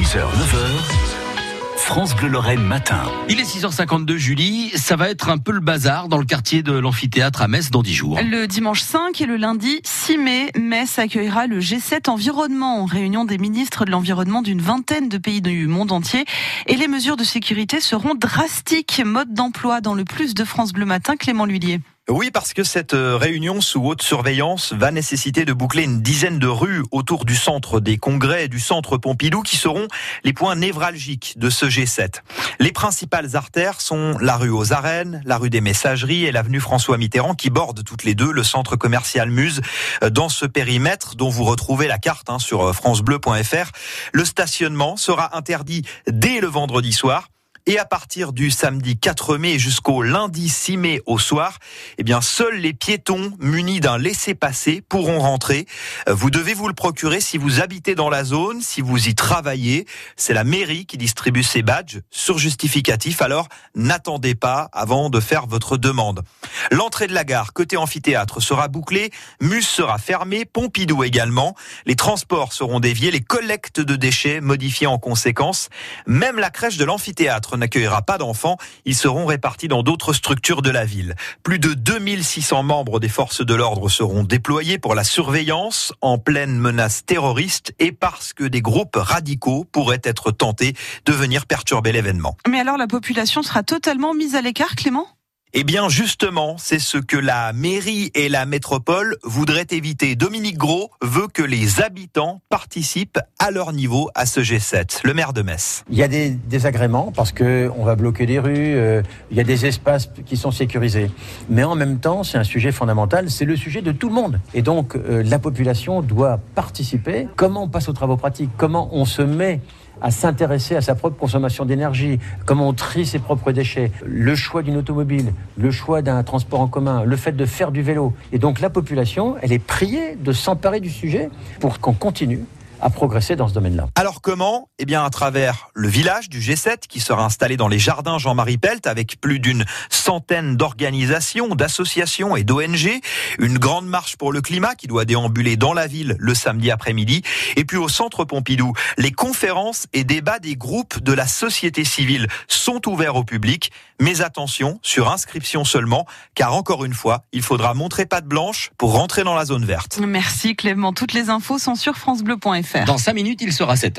6h, 9h. France Bleu Lorraine matin. Il est 6h52, Julie. Ça va être un peu le bazar dans le quartier de l'amphithéâtre à Metz dans 10 jours. Le dimanche 5 et le lundi 6 mai, Metz accueillera le G7 Environnement, réunion des ministres de l'environnement d'une vingtaine de pays du monde entier. Et les mesures de sécurité seront drastiques. Mode d'emploi dans le plus de France Bleu matin, Clément Lhuillier. Oui, parce que cette euh, réunion sous haute surveillance va nécessiter de boucler une dizaine de rues autour du centre des congrès et du centre Pompidou qui seront les points névralgiques de ce G7. Les principales artères sont la rue aux Arènes, la rue des Messageries et l'avenue François Mitterrand qui bordent toutes les deux le centre commercial Muse. Euh, dans ce périmètre dont vous retrouvez la carte hein, sur euh, francebleu.fr, le stationnement sera interdit dès le vendredi soir. Et à partir du samedi 4 mai jusqu'au lundi 6 mai au soir, eh bien, seuls les piétons munis d'un laissez-passer pourront rentrer. Euh, vous devez vous le procurer si vous habitez dans la zone, si vous y travaillez. C'est la mairie qui distribue ces badges sur justificatif. Alors, n'attendez pas avant de faire votre demande. L'entrée de la gare côté amphithéâtre sera bouclée. Mus sera fermé. Pompidou également. Les transports seront déviés. Les collectes de déchets modifiées en conséquence. Même la crèche de l'amphithéâtre n'accueillera pas d'enfants. Ils seront répartis dans d'autres structures de la ville. Plus de 2600 membres des forces de l'ordre seront déployés pour la surveillance en pleine menace terroriste et parce que des groupes radicaux pourraient être tentés de venir perturber l'événement. Mais alors la population sera totalement mise à l'écart, Clément? Eh bien, justement, c'est ce que la mairie et la métropole voudraient éviter. Dominique Gros veut que les habitants participent à leur niveau à ce G7. Le maire de Metz. Il y a des désagréments parce que on va bloquer des rues, euh, il y a des espaces qui sont sécurisés. Mais en même temps, c'est un sujet fondamental, c'est le sujet de tout le monde. Et donc, euh, la population doit participer. Comment on passe aux travaux pratiques? Comment on se met à s'intéresser à sa propre consommation d'énergie, comment on trie ses propres déchets, le choix d'une automobile, le choix d'un transport en commun, le fait de faire du vélo. Et donc la population, elle est priée de s'emparer du sujet pour qu'on continue à progresser dans ce domaine-là. Alors comment? Eh bien à travers le village du G7 qui sera installé dans les jardins Jean-Marie Pelt avec plus d'une centaine d'organisations, d'associations et d'ONG, une grande marche pour le climat qui doit déambuler dans la ville le samedi après-midi et puis au centre Pompidou, les conférences et débats des groupes de la société civile sont ouverts au public, mais attention, sur inscription seulement car encore une fois, il faudra montrer patte blanche pour rentrer dans la zone verte. Merci Clément, toutes les infos sont sur francebleu.fr. Dans 5 minutes, il sera 7 heures.